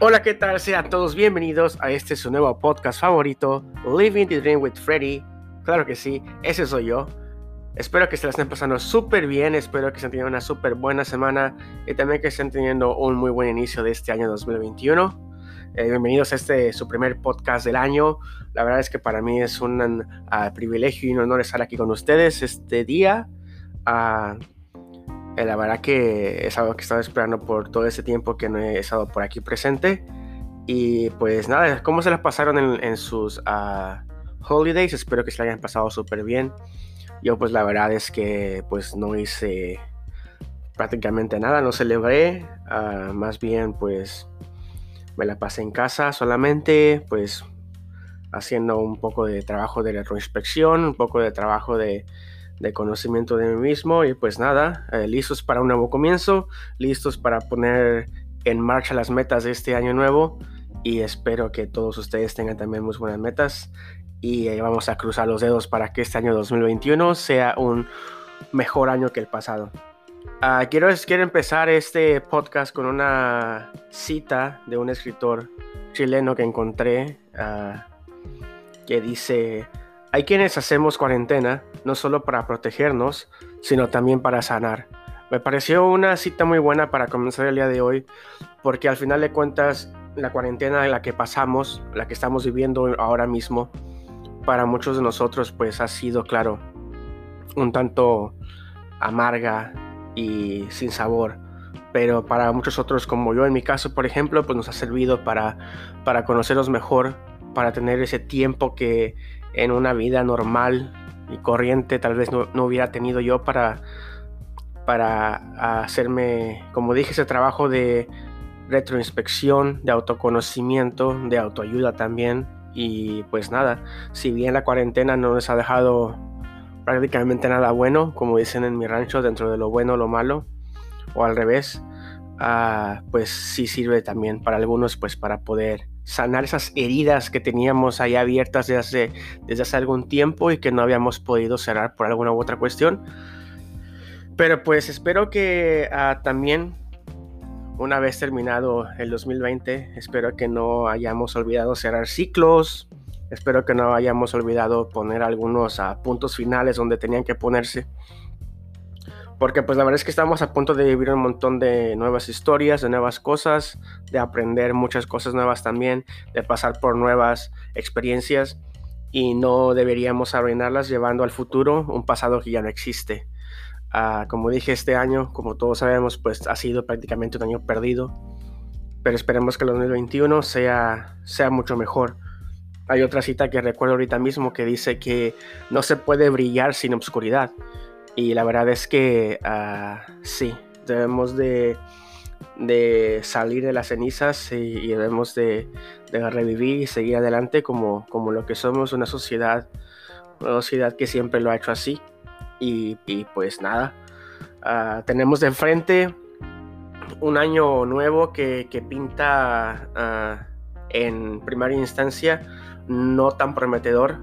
Hola, ¿qué tal? Sean todos bienvenidos a este su nuevo podcast favorito, Living the Dream with Freddy. Claro que sí, ese soy yo. Espero que se la estén pasando súper bien, espero que estén teniendo una súper buena semana y también que estén teniendo un muy buen inicio de este año 2021. Eh, bienvenidos a este su primer podcast del año. La verdad es que para mí es un uh, privilegio y un honor estar aquí con ustedes este día. Uh, eh, la verdad que es algo que estaba esperando por todo ese tiempo que no he estado por aquí presente. Y pues nada, ¿cómo se las pasaron en, sus uh, holidays? Espero que se la hayan pasado súper bien. Yo pues la verdad es que pues no hice prácticamente nada, no celebré. más bien pues me la pasé en casa solamente, pues haciendo un poco de trabajo de retroinspección, un poco de trabajo de, conocimiento de mí mismo y pues nada, eh, listos para un nuevo comienzo, listos para poner en marcha las metas de este año nuevo y espero que todos ustedes tengan también muy buenas metas y eh, vamos a cruzar los dedos para que este año 2021 sea un mejor año que el pasado. Ah, quiero, quiero empezar este podcast con una cita de un escritor chileno que encontré uh, que dice, hay quienes hacemos cuarentena no solo para protegernos, sino también para sanar. Me pareció una cita muy buena para comenzar el día de hoy, porque al final de cuentas la cuarentena en la que pasamos, la que estamos viviendo ahora mismo, para muchos de nosotros pues ha sido, claro, un tanto amarga, y sin sabor. Pero para muchos otros, como yo en mi caso, por ejemplo, pues nos ha servido para, para conocerlos mejor, para tener ese tiempo que en una vida normal y corriente tal vez no, no hubiera tenido yo para, para hacerme, como dije, ese trabajo de retroinspección, de autoconocimiento, de autoayuda también. Y pues nada, si bien la cuarentena no nos ha dejado prácticamente nada bueno, como dicen en mi rancho, dentro de lo bueno, lo malo, o al revés, ah, pues sí sirve también para algunos, pues para poder sanar esas heridas que teníamos ahí abiertas desde hace, desde hace algún tiempo y que no habíamos podido cerrar por alguna u otra cuestión. Pero pues espero que ah, también, una vez terminado el 2020, espero que no hayamos olvidado cerrar ciclos, Espero que no hayamos olvidado poner algunos uh, puntos finales donde tenían que ponerse. Porque pues la verdad es que estamos a punto de vivir un montón de nuevas historias, de nuevas cosas, de aprender muchas cosas nuevas también, de pasar por nuevas experiencias y no deberíamos arruinarlas llevando al futuro un pasado que ya no existe. Uh, como dije, este año, como todos sabemos, pues ha sido prácticamente un año perdido, pero esperemos que el 2021 sea, sea mucho mejor. Hay otra cita que recuerdo ahorita mismo que dice que no se puede brillar sin obscuridad. Y la verdad es que uh, sí, debemos de, de, salir de las cenizas y, debemos de, revivir y seguir adelante como, como lo que somos, una sociedad, una sociedad que siempre lo ha hecho así. Y, y pues nada, uh, tenemos de frente un año nuevo que, pinta uh, en primera instancia no tan prometedor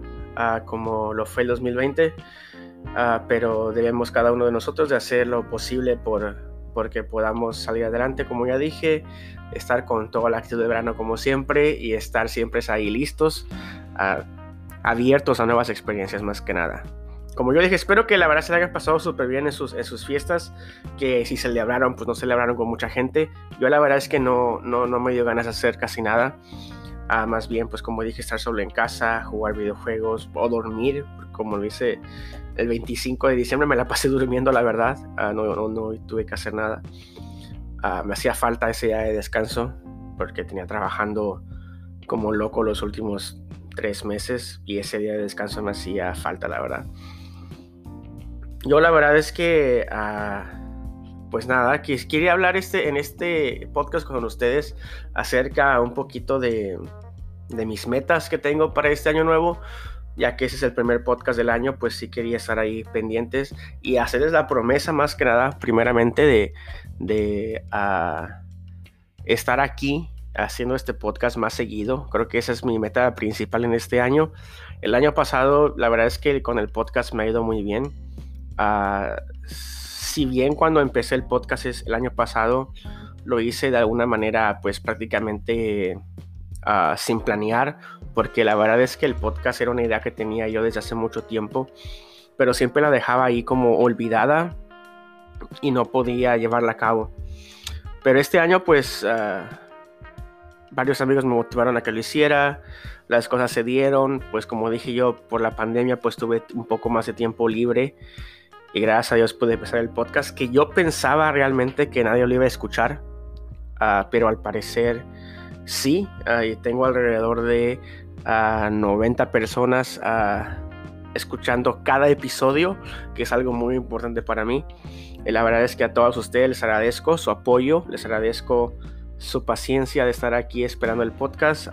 como lo fue el 2020, uh, ah, pero debemos cada uno de nosotros de hacer lo posible por porque podamos salir adelante, como ya dije, estar con toda la actitud de verano como siempre y estar siempre ahí listos, uh, abiertos a nuevas experiencias más que nada. Como yo dije, espero que la verdad se le hayan pasado súper bien en sus, en sus fiestas, que si celebraron, pues no celebraron con mucha gente. Yo la verdad es que no, no, no me dio ganas de hacer casi nada más bien, pues como dije, estar solo en casa, jugar videojuegos o dormir, como lo hice el 25 de diciembre, me la pasé durmiendo, la verdad, ah, no, no, no, tuve que hacer nada. Ah, me hacía falta ese día de descanso porque tenía trabajando como loco los últimos tres meses y ese día de descanso me hacía falta, la verdad. Yo la verdad es que ah, pues nada, quería hablar este, en este podcast con ustedes acerca un poquito de, mis metas que tengo para este año nuevo. Ya que ese es el primer podcast del año, pues sí quería estar ahí pendientes y hacerles la promesa más que nada, primeramente, de, de ah, estar aquí haciendo este podcast más seguido. Creo que esa es mi meta principal en este año. El año pasado, la verdad es que con el podcast me ha ido muy bien. Uh, si bien cuando empecé el podcast el año pasado lo hice de alguna manera pues prácticamente ah, sin planear, porque la verdad es que el podcast era una idea que tenía yo desde hace mucho tiempo, pero siempre la dejaba ahí como olvidada y no podía llevarla a cabo. Pero este año pues ah, varios amigos me motivaron a que lo hiciera, las cosas se dieron, pues como dije yo, por la pandemia pues tuve un poco más de tiempo libre y gracias a Dios pude empezar el podcast que yo pensaba realmente que nadie lo iba a escuchar, ah, pero al parecer sí, tengo alrededor de 90 ah, personas escuchando cada episodio, que es algo muy importante para mí. Y la verdad es que a todos ustedes les agradezco su apoyo, les agradezco su paciencia de estar aquí esperando el podcast.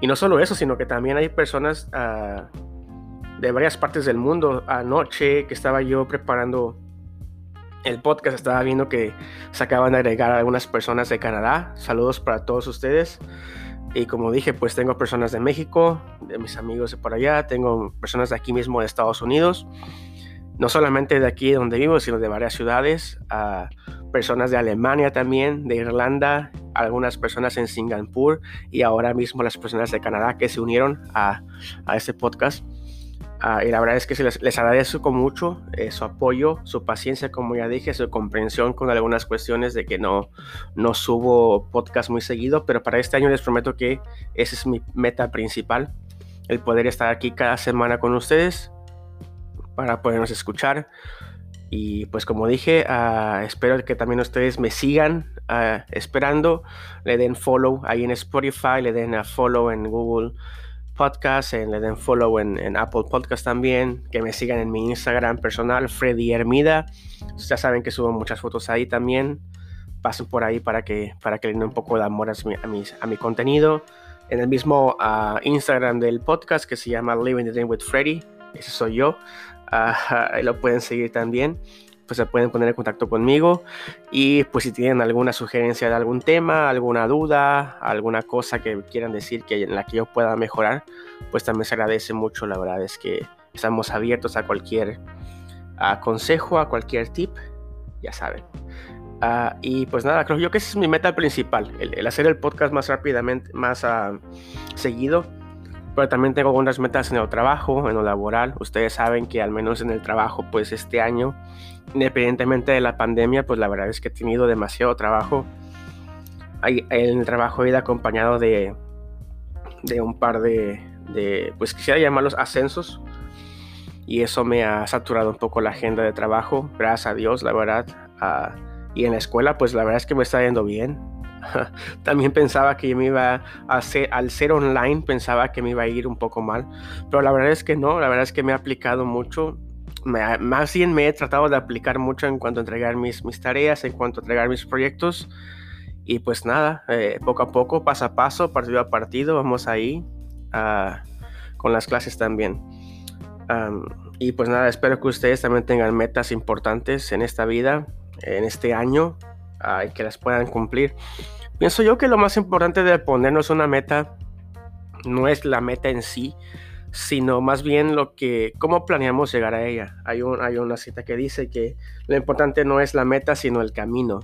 y no solo eso, sino que también hay personas de varias partes del mundo. Anoche que estaba yo preparando el podcast, estaba viendo que se acaban de agregar algunas personas de Canadá. Saludos para todos ustedes. Y como dije, pues tengo personas de México, de mis amigos de por allá, tengo personas de aquí mismo de Estados Unidos, no solamente de aquí donde vivo, sino de varias ciudades, a personas de Alemania también, de Irlanda, algunas personas en Singapur y ahora mismo las personas de Canadá que se unieron a, a este podcast. Y la verdad es que les, les agradezco mucho eh, su apoyo, su paciencia, como ya dije, su comprensión con algunas cuestiones de que no, no subo podcast muy seguido, pero para este año les prometo que esa es mi meta principal, el poder estar aquí cada semana con ustedes para podernos escuchar. Y pues como dije, uh, espero que también ustedes me sigan uh, esperando, le den follow ahí en Spotify, le den a follow en Google Podcast, le den follow en, Apple Podcast también, que me sigan en mi Instagram personal, Freddy Hermida. Ya saben que subo muchas fotos ahí también. Pasen por ahí para que, para que le den un poco de amor a mi, a mi, contenido. En el mismo uh, Instagram del podcast que se llama Living the Dream with Freddy, ese soy yo. ahí lo pueden seguir también pues se pueden poner en contacto conmigo y pues si tienen alguna sugerencia de algún tema, alguna duda, alguna cosa que quieran decir que en la que yo pueda mejorar, pues también se agradece mucho, la verdad es que estamos abiertos a cualquier consejo, a cualquier tip, ya saben. Ah, y pues nada, creo yo que esa es mi meta principal, el, hacer el podcast más rápidamente, más uh, seguido pero también tengo algunas metas en el trabajo, en lo laboral. Ustedes saben que al menos en el trabajo, pues este año, independientemente de la pandemia, pues la verdad es que he tenido demasiado trabajo. El trabajo he ido acompañado de, de un par de, de, pues quisiera llamarlos ascensos. Y eso me ha saturado un poco la agenda de trabajo, gracias a Dios, la verdad. Ah, y en la escuela, pues la verdad es que me está yendo bien También pensaba que me iba a hacer, al ser online, pensaba que me iba a ir un poco mal, pero la verdad es que no, la verdad es que me he aplicado mucho. Más bien me he tratado de aplicar mucho en cuanto a entregar mis, mis tareas, en cuanto a entregar mis proyectos. Y pues nada, eh, poco a poco, paso a paso, partido a partido, vamos ahí uh, con las clases también. y pues nada, espero que ustedes también tengan metas importantes en esta vida, en este año, y que las puedan cumplir. Pienso yo que lo más importante de ponernos una meta no es la meta en sí, sino más bien lo que, cómo planeamos llegar a ella. Hay, un, hay una cita que dice que lo importante no es la meta, sino el camino.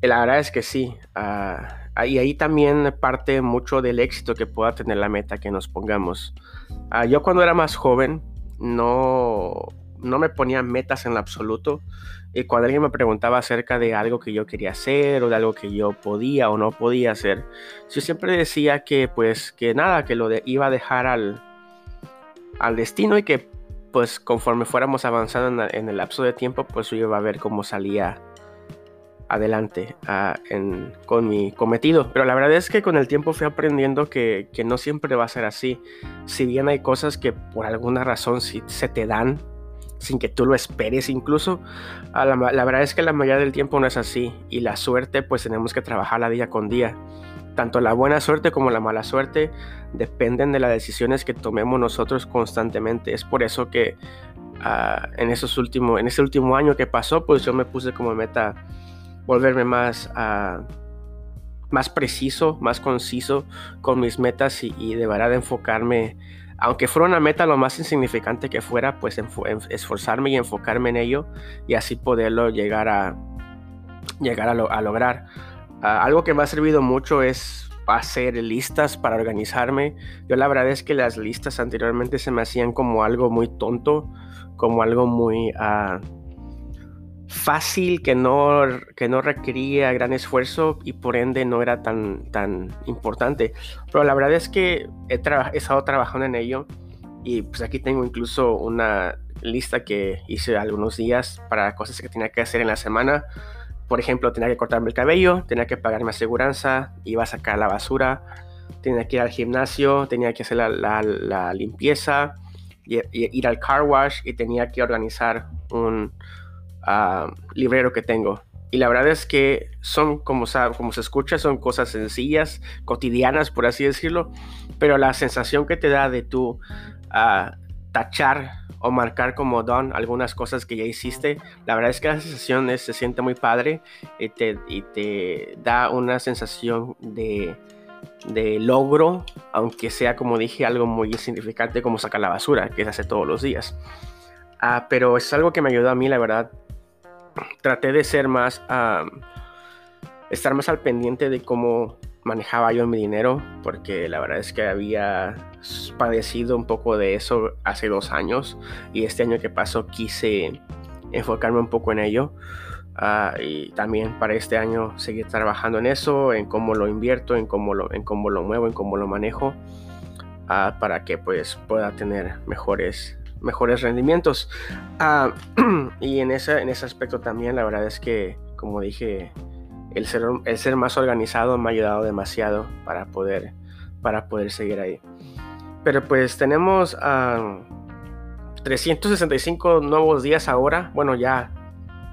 Y la verdad es que sí. Uh, y ahí también parte mucho del éxito que pueda tener la meta que nos pongamos. Ah, yo cuando era más joven no no me ponía metas en absoluto. Y cuando alguien me preguntaba acerca de algo que yo quería hacer o de algo que yo podía o no podía hacer, yo siempre decía que pues que nada, que lo iba a dejar al, al destino y que pues conforme fuéramos avanzando en, el lapso de tiempo, pues yo iba a ver cómo salía adelante ah, con mi cometido. Pero la verdad es que con el tiempo fui aprendiendo que, que, no siempre va a ser así. Si bien hay cosas que por alguna razón si se te dan sin que tú lo esperes incluso. La, la, verdad es que la mayoría del tiempo no es así y la suerte pues tenemos que trabajarla día con día. Tanto la buena suerte como la mala suerte dependen de las decisiones que tomemos nosotros constantemente. Es por eso que uh, en, esos últimos, en ese último año que pasó pues yo me puse como meta volverme más... Uh, más preciso, más conciso con mis metas y, y de enfocarme aunque fuera una meta lo más insignificante que fuera, pues esforzarme y enfocarme en ello y así poderlo llegar a, llegar a, lograr. Ah, algo que me ha servido mucho es hacer listas para organizarme. Yo la verdad es que las listas anteriormente se me hacían como algo muy tonto, como algo muy ah, fácil, que no, que no requería gran esfuerzo y por ende no era tan, tan importante. Pero la verdad es que he, he estado trabajando en ello y pues aquí tengo incluso una lista que hice algunos días para cosas que tenía que hacer en la semana. Por ejemplo, tenía que cortarme el cabello, tenía que pagar mi aseguranza, iba a sacar la basura, tenía que ir al gimnasio, tenía que hacer la, limpieza, y, ir al car wash y tenía que organizar un uh, librero que tengo. Y la verdad es que son, como, se escucha, son cosas sencillas, cotidianas, por así decirlo, pero la sensación que te da de tú uh, tachar o marcar como don algunas cosas que ya hiciste, la verdad es que la sensación se siente muy padre y te, y te da una sensación de, de, logro, aunque sea como dije algo muy insignificante como sacar la basura, que se hace todos los días. Ah, pero es algo que me ayudó a mí, la verdad. Traté de ser más, estar más al pendiente de cómo manejaba yo mi dinero, porque la verdad es que había padecido un poco de eso hace dos años y este año que pasó quise enfocarme un poco en ello. Ah, y también para este año seguir trabajando en eso, en cómo lo invierto, en cómo lo, en cómo lo muevo, en cómo lo manejo, ah, para que pues pueda tener mejores, mejores rendimientos. Ah, y en ese, en ese aspecto también la verdad es que, como dije el ser, el ser más organizado me ha ayudado demasiado para poder, para poder seguir ahí. Pero pues tenemos 365 nuevos días ahora, bueno ya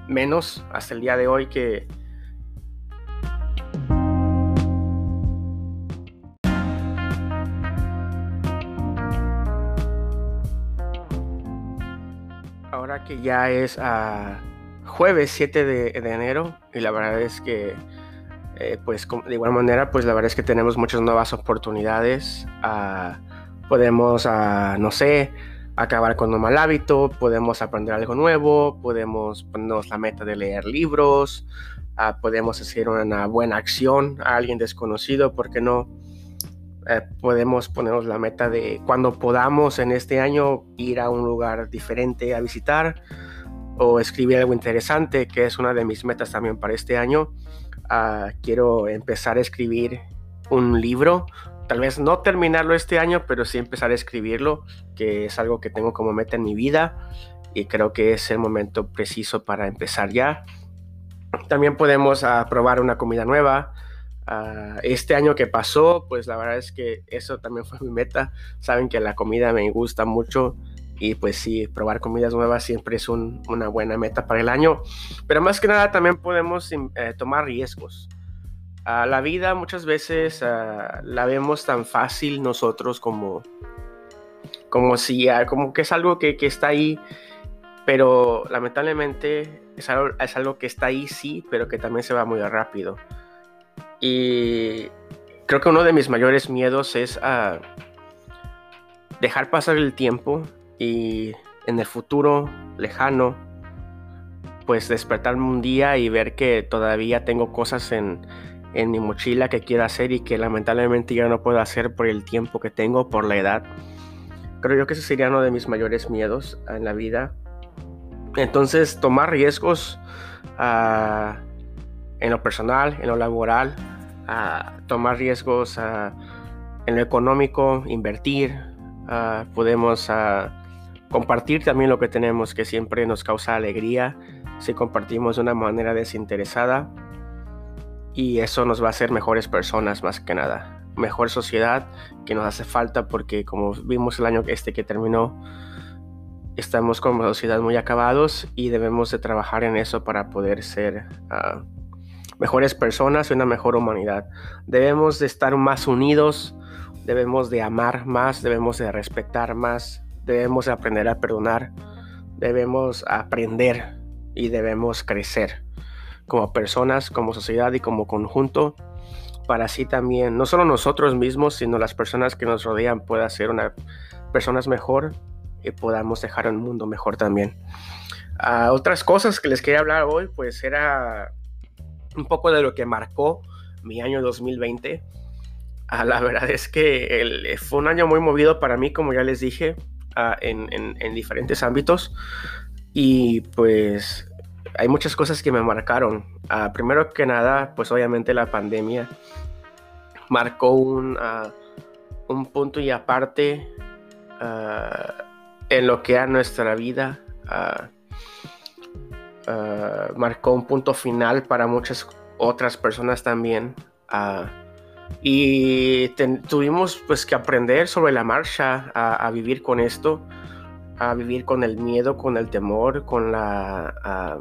menos hasta el día de hoy que... Ahora que ya es a jueves 7 de, enero y la verdad es que eh, pues de igual manera pues la verdad es que tenemos muchas nuevas oportunidades ah, podemos ah, no sé acabar con un mal hábito podemos aprender algo nuevo podemos ponernos la meta de leer libros ah, podemos hacer una buena acción a alguien desconocido porque no eh, podemos ponernos la meta de cuando podamos en este año ir a un lugar diferente a visitar o escribir algo interesante, que es una de mis metas también para este año. Ah, quiero empezar a escribir un libro, tal vez no terminarlo este año, pero sí empezar a escribirlo, que es algo que tengo como meta en mi vida y creo que es el momento preciso para empezar ya. También podemos uh, probar una comida nueva. Ah, este año que pasó, pues la verdad es que eso también fue mi meta. Saben que la comida me gusta mucho y pues sí, probar comidas nuevas siempre es una buena meta para el año. Pero más que nada también podemos eh, tomar riesgos. A la vida muchas veces la vemos tan fácil nosotros como, como si como que es algo que, que, está ahí, pero lamentablemente es algo, es algo que está ahí sí, pero que también se va muy rápido. Y creo que uno de mis mayores miedos es dejar pasar el tiempo y en el futuro lejano, pues despertarme un día y ver que todavía tengo cosas en, en mi mochila que quiero hacer y que lamentablemente ya no puedo hacer por el tiempo que tengo, por la edad. Creo yo que ese sería uno de mis mayores miedos en la vida. Entonces, tomar riesgos uh, en lo personal, en lo laboral, uh, tomar riesgos uh, en lo económico, invertir, podemos compartir también lo que tenemos que siempre nos causa alegría si compartimos de una manera desinteresada y eso nos va a hacer mejores personas más que nada. Mejor sociedad que nos hace falta porque como vimos el año este que terminó estamos como sociedad muy acabados y debemos de trabajar en eso para poder ser ah, mejores personas y una mejor humanidad. Debemos de estar más unidos debemos de amar más debemos de respetar más debemos aprender a perdonar, debemos aprender y debemos crecer como personas, como sociedad y como conjunto, para así también, no solo nosotros mismos, sino las personas que nos rodean puedan ser una, personas mejor y podamos dejar un mundo mejor también. Ah, otras cosas que les quería hablar hoy, pues era un poco de lo que marcó mi año 2020. Ah, la verdad es que fue un año muy movido para mí, como ya les dije, ah, en, en, diferentes ámbitos. Y pues hay muchas cosas que me marcaron. Ah, primero que nada, pues obviamente la pandemia marcó un, un punto y aparte en lo que era nuestra vida. marcó un punto final para muchas otras personas también. Y tuvimos pues que aprender sobre la marcha a, vivir con esto, a vivir con el miedo, con el temor, con la...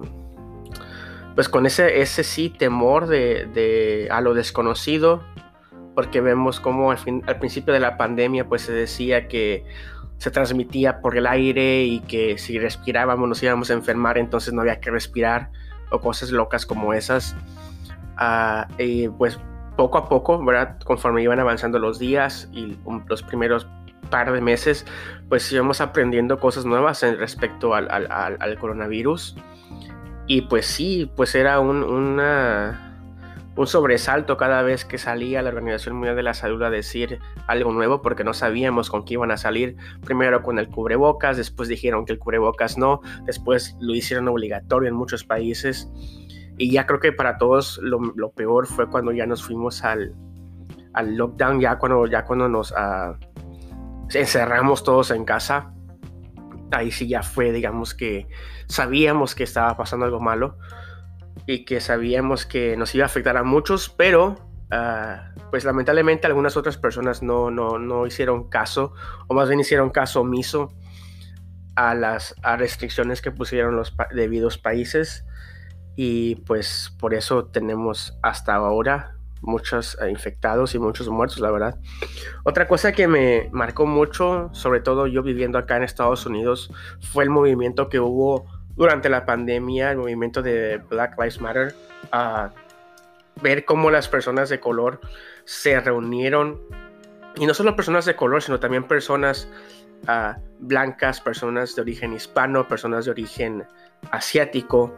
pues con ese, ese sí temor de, a lo desconocido, porque vemos como al, principio de la pandemia pues se decía que se transmitía por el aire y que si respirábamos nos íbamos a enfermar, entonces no había que respirar o cosas locas como esas. Uh, y pues poco a poco, ¿verdad? Conforme iban avanzando los días y los primeros par de meses, pues íbamos aprendiendo cosas nuevas en respecto al, al, coronavirus. Y pues sí, pues era un, un sobresalto cada vez que salía la Organización Mundial de la Salud a decir algo nuevo porque no sabíamos con qué iban a salir. Primero con el cubrebocas, después dijeron que el cubrebocas no, después lo hicieron obligatorio en muchos países. Y ya creo que para todos lo, peor fue cuando ya nos fuimos al, al lockdown, ya cuando, ya cuando nos uh, encerramos todos en casa. Ahí sí ya fue, digamos que sabíamos que estaba pasando algo malo y que sabíamos que nos iba a afectar a muchos, pero uh, pues lamentablemente algunas otras personas no, no, no, hicieron caso, o más bien hicieron caso omiso a las restricciones que pusieron los debidos países y pues por eso tenemos hasta ahora muchos eh, infectados y muchos muertos, la verdad. Otra cosa que me marcó mucho, sobre todo yo viviendo acá en Estados Unidos, fue el movimiento que hubo durante la pandemia, el movimiento de Black Lives Matter, a ver cómo las personas de color se reunieron, y no solo personas de color, sino también personas ah, blancas, personas de origen hispano, personas de origen asiático,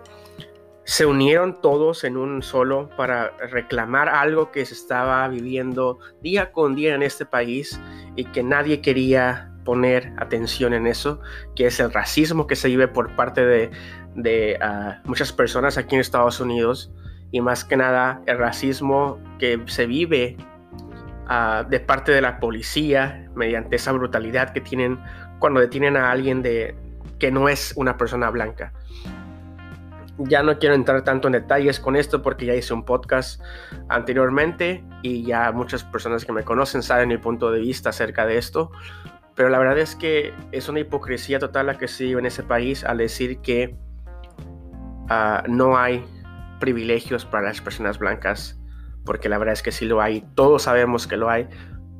se unieron todos en un solo para reclamar algo que se estaba viviendo día con día en este país y que nadie quería poner atención en eso, que es el racismo que se vive por parte de, ah, muchas personas aquí en Estados Unidos y más que nada el racismo que se vive ah, de parte de la policía mediante esa brutalidad que tienen cuando detienen a alguien de, que no es una persona blanca. Ya no quiero entrar tanto en detalles con esto porque ya hice un podcast anteriormente y ya muchas personas que me conocen saben mi punto de vista acerca de esto. Pero la verdad es que es una hipocresía total la que se vive en ese país al decir que ah, no hay privilegios para las personas blancas, porque la verdad es que sí lo hay, todos sabemos que lo hay,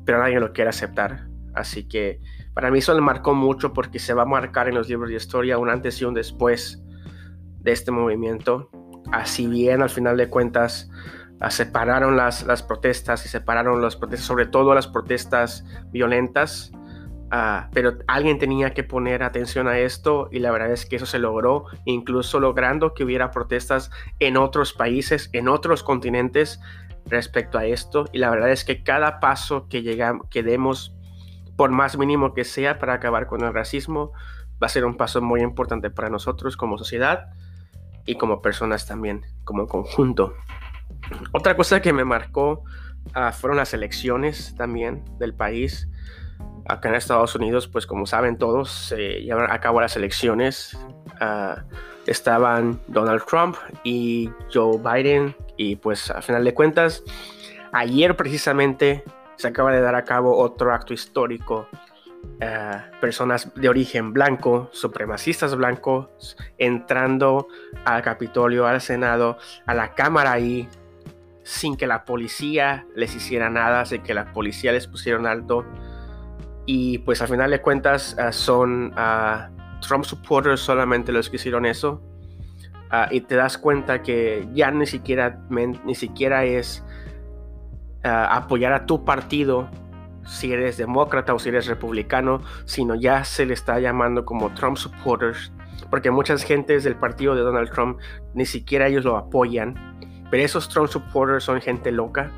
pero nadie lo quiere aceptar. Así que para mí eso me marcó mucho porque se va a marcar en los libros de historia un antes y un después de este movimiento. Así bien, al final de cuentas, ah, separaron las, las protestas y separaron las protestas, sobre todo las protestas violentas. Ah, pero alguien tenía que poner atención a esto y la verdad es que eso se logró, incluso logrando que hubiera protestas en otros países, en otros continentes respecto a esto. Y la verdad es que cada paso que, llegamos, que demos, por más mínimo que sea, para acabar con el racismo, va a ser un paso muy importante para nosotros como sociedad y como personas también, como conjunto. Otra cosa que me marcó ah, fueron las elecciones también del país. Acá en Estados Unidos, pues como saben todos, se llevan a cabo las elecciones. Ah, estaban Donald Trump y Joe Biden y pues a final de cuentas, ayer precisamente se acaba de dar a cabo otro acto histórico personas de origen blanco, supremacistas blancos, entrando al Capitolio, al Senado, a la Cámara ahí, sin que la policía les hiciera nada, sin que la policía les pusiera alto. Y pues al final de cuentas eh, son uh, Trump supporters solamente los que hicieron eso. y te das cuenta que ya ni siquiera, ni siquiera es apoyar a tu partido si eres demócrata o si eres republicano, sino ya se le está llamando como Trump supporters, porque muchas gentes del partido de Donald Trump ni siquiera ellos lo apoyan. Pero esos Trump supporters son gente loca,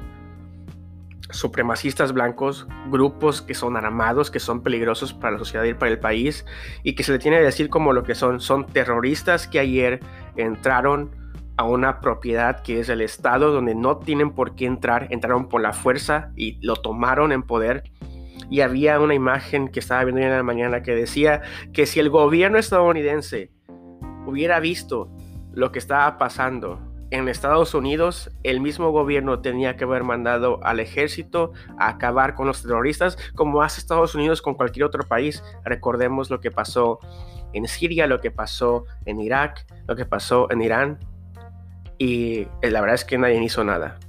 supremacistas blancos, grupos que son armados, que son peligrosos para la sociedad y para el país, y que se le tiene que decir como lo que son. Son terroristas que ayer entraron a una propiedad que es el Estado, donde no tienen por qué entrar, entraron por la fuerza y lo tomaron en poder. Y había una imagen que estaba viendo en la mañana que decía que si el gobierno estadounidense hubiera visto lo que estaba pasando en Estados Unidos, el mismo gobierno tenía que haber mandado al ejército a acabar con los terroristas, como hace Estados Unidos con cualquier otro país. Recordemos lo que pasó en Siria, lo que pasó en Irak, lo que pasó en Irán. Y eh, la verdad es que nadie hizo nada.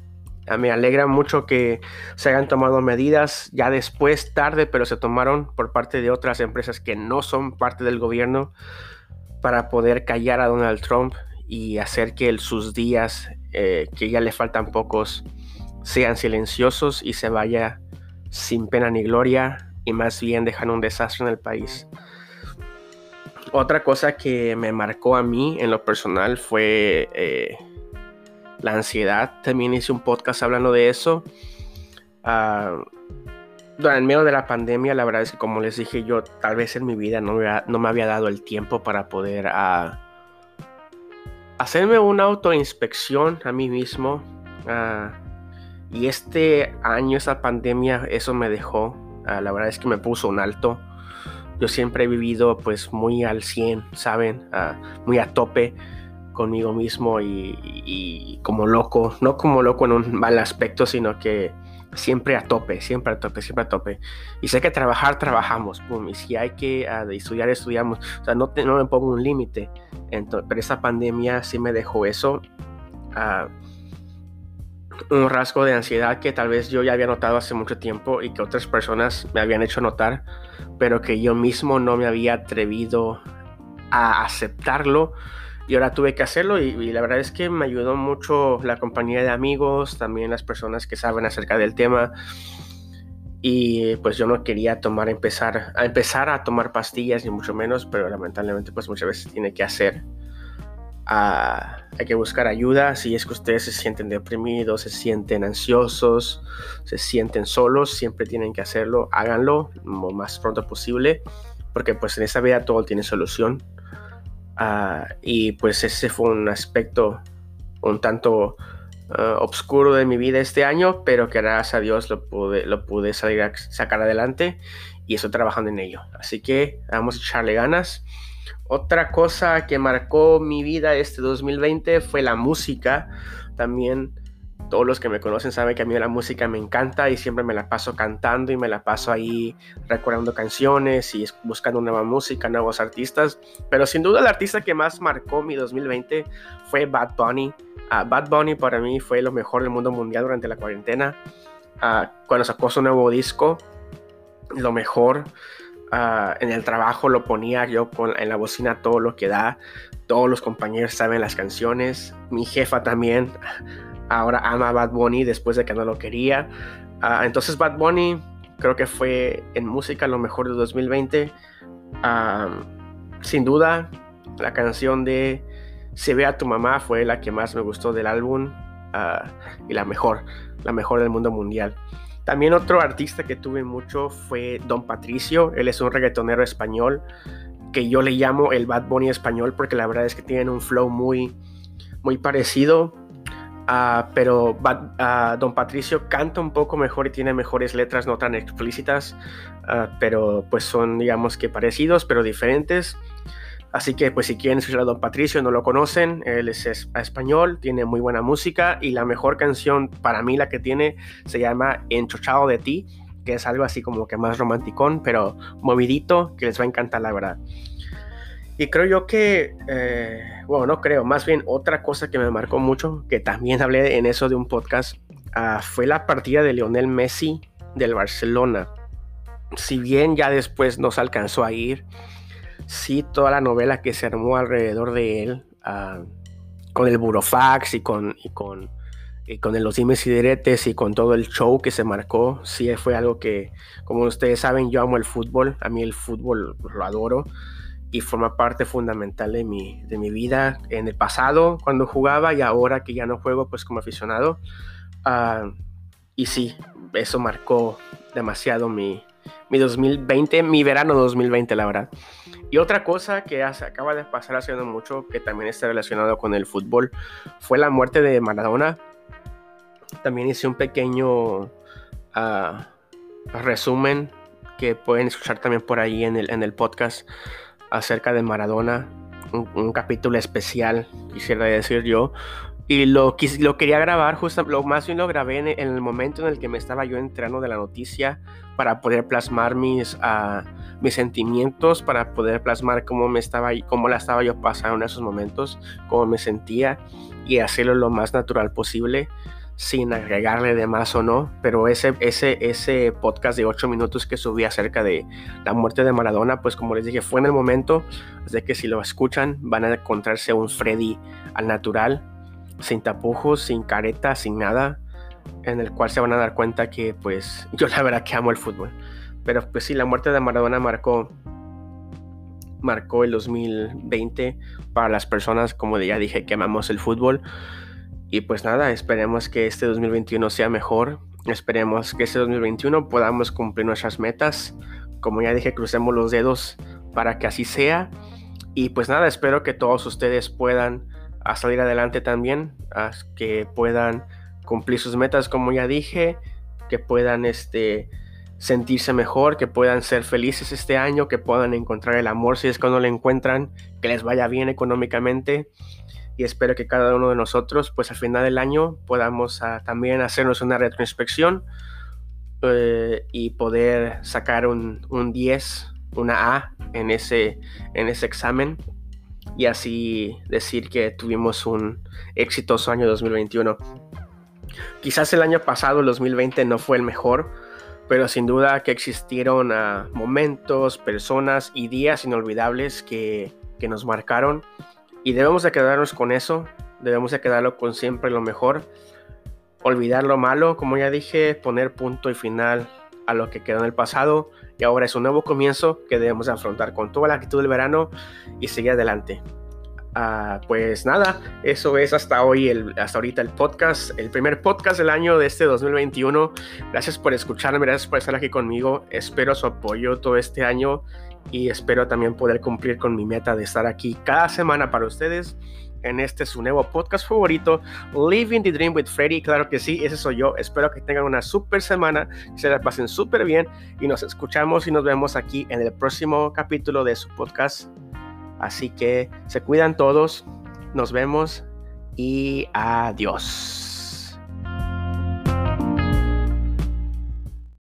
Me alegra mucho que se hayan tomado medidas ya después, tarde, pero se tomaron por parte de otras empresas que no son parte del gobierno para poder callar a Donald Trump y hacer que sus días, eh, que ya le faltan pocos, sean silenciosos y se vaya sin pena ni gloria y más bien dejan un desastre en el país. Otra cosa que me marcó a mí en lo personal fue eh, la ansiedad. También hice un podcast hablando de eso. Uh, en medio de la pandemia, la verdad es que como les dije yo, tal vez en mi vida no me, había dado el tiempo para poder ah, hacerme una autoinspección a mí mismo. Ah, y este año, esa pandemia, eso me dejó. La verdad es que me puso un alto. Yo siempre he vivido pues muy al 100, ¿saben? Muy a tope conmigo mismo y, como loco. No como loco en un mal aspecto, sino que siempre a tope, siempre a tope, siempre a tope. Y sé que trabajar, trabajamos, y si hay que estudiar, estudiamos. O sea, no, no me pongo un límite. Pero esa pandemia sí me dejó eso. Ah, un rasgo de ansiedad que tal vez yo ya había notado hace mucho tiempo y que otras personas me habían hecho notar, pero que yo mismo no me había atrevido a aceptarlo y ahora tuve que hacerlo y, la verdad es que me ayudó mucho la compañía de amigos, también las personas que saben acerca del tema. Y pues yo no quería tomar empezar a empezar a tomar pastillas ni mucho menos pero lamentablemente pues muchas veces tiene que hacer. Ah, hay que buscar ayuda si es que ustedes se sienten deprimidos se sienten ansiosos se sienten solos siempre tienen que hacerlo háganlo lo más pronto posible porque pues en esta vida todo tiene solución ah, y pues ese fue un aspecto un tanto uh, obscuro de mi vida este año, pero que gracias a Dios lo pude, lo pude salir sacar adelante y estoy trabajando en ello. Así que vamos a echarle ganas. Otra cosa que marcó mi vida este 2020 fue la música. También todos los que me conocen saben que a mí la música me encanta y siempre me la paso cantando y me la paso ahí recordando canciones y buscando nueva música, nuevos artistas. Pero sin duda el artista que más marcó mi 2020 fue Bad Bunny. Ah, Bad Bunny para mí fue lo mejor del mundo mundial durante la cuarentena. Ah, cuando sacó su nuevo disco, lo mejor. Ah, en el trabajo lo ponía yo en la bocina todo lo que da. Todos los compañeros saben las canciones. Mi jefa también ahora ama Bad Bunny después de que no lo quería. Ah, entonces Bad Bunny creo que fue en música lo mejor de 2020. sin duda, la canción de Se ve a tu mamá fue la que más me gustó del álbum ah, y la mejor, la mejor del mundo mundial. También otro artista que tuve mucho fue Don Patricio. Él es un reggaetonero español que yo le llamo el Bad Bunny español porque la verdad es que tienen un flow muy, muy parecido Ah, pero uh, Don Patricio canta un poco mejor y tiene mejores letras, no tan explícitas, ah, pero pues son digamos que parecidos, pero diferentes. Así que pues si quieren escuchar a Don Patricio, no lo conocen, él es, español, tiene muy buena música y la mejor canción para mí la que tiene se llama Enchochado de ti, que es algo así como que más romanticón, pero movidito, que les va a encantar la verdad. Y creo yo que, eh, bueno, no creo, más bien otra cosa que me marcó mucho, que también hablé en eso de un podcast, ah, fue la partida de Lionel Messi del Barcelona. Si bien ya después nos alcanzó a ir, sí toda la novela que se armó alrededor de él, ah, con el burofax y con, y con, y con los dimes y diretes y con todo el show que se marcó, sí fue algo que, como ustedes saben, yo amo el fútbol, a mí el fútbol lo adoro y forma parte fundamental de mi, de mi vida en el pasado cuando jugaba y ahora que ya no juego pues como aficionado. Ah, y sí, eso marcó demasiado mi, mi 2020, mi verano 2020 la verdad. Y otra cosa que acaba de pasar hace no mucho, que también está relacionado con el fútbol, fue la muerte de Maradona. También hice un pequeño ah, resumen que pueden escuchar también por ahí en el, en el podcast acerca de Maradona, un, capítulo especial, quisiera decir yo. Y lo, lo quería grabar, justo, lo más bien lo grabé en, el momento en el que me estaba yo entrando de la noticia para poder plasmar mis, uh, mis sentimientos, para poder plasmar cómo, me estaba, cómo la estaba yo pasando en esos momentos, cómo me sentía y hacerlo lo más natural posible sin agregarle de más o no, pero ese, ese, ese podcast de 8 minutos que subí acerca de la muerte de Maradona, pues como les dije, fue en el momento, de que si lo escuchan van a encontrarse un Freddy al natural, sin tapujos, sin careta, sin nada, en el cual se van a dar cuenta que pues yo la verdad que amo el fútbol. Pero pues sí, la muerte de Maradona marcó marcó el 2020 para las personas, como ya dije, que amamos el fútbol. Y pues nada, esperemos que este 2021 sea mejor. Esperemos que este 2021 podamos cumplir nuestras metas. Como ya dije, crucemos los dedos para que así sea. Y pues nada, espero que todos ustedes puedan a salir adelante también, que puedan cumplir sus metas como ya dije, que puedan este, sentirse mejor, que puedan ser felices este año, que puedan encontrar el amor si es que no lo encuentran, que les vaya bien económicamente y espero que cada uno de nosotros, pues al final del año, podamos ah, también hacernos una retroinspección eh, y poder sacar un, 10, una A en ese, en ese examen y así decir que tuvimos un exitoso año 2021. Quizás el año pasado, el 2020, no fue el mejor, pero sin duda que existieron ah, momentos, personas y días inolvidables que, que nos marcaron y debemos de quedarnos con eso, debemos de quedarlo con siempre lo mejor, olvidar lo malo, como ya dije, poner punto y final a lo que quedó en el pasado y ahora es un nuevo comienzo que debemos afrontar con toda la actitud del verano y seguir adelante. Ah, pues nada, eso es hasta hoy, el, hasta ahorita el podcast, el primer podcast del año de este 2021. Gracias por escucharme, gracias por estar aquí conmigo. Espero su apoyo todo este año y espero también poder cumplir con mi meta de estar aquí cada semana para ustedes en este su nuevo podcast favorito, Living the Dream with Freddy. Claro que sí, ese soy yo. Espero que tengan una super semana, que se la pasen súper bien y nos escuchamos y nos vemos aquí en el próximo capítulo de su podcast. Así que se cuidan todos, nos vemos y adiós.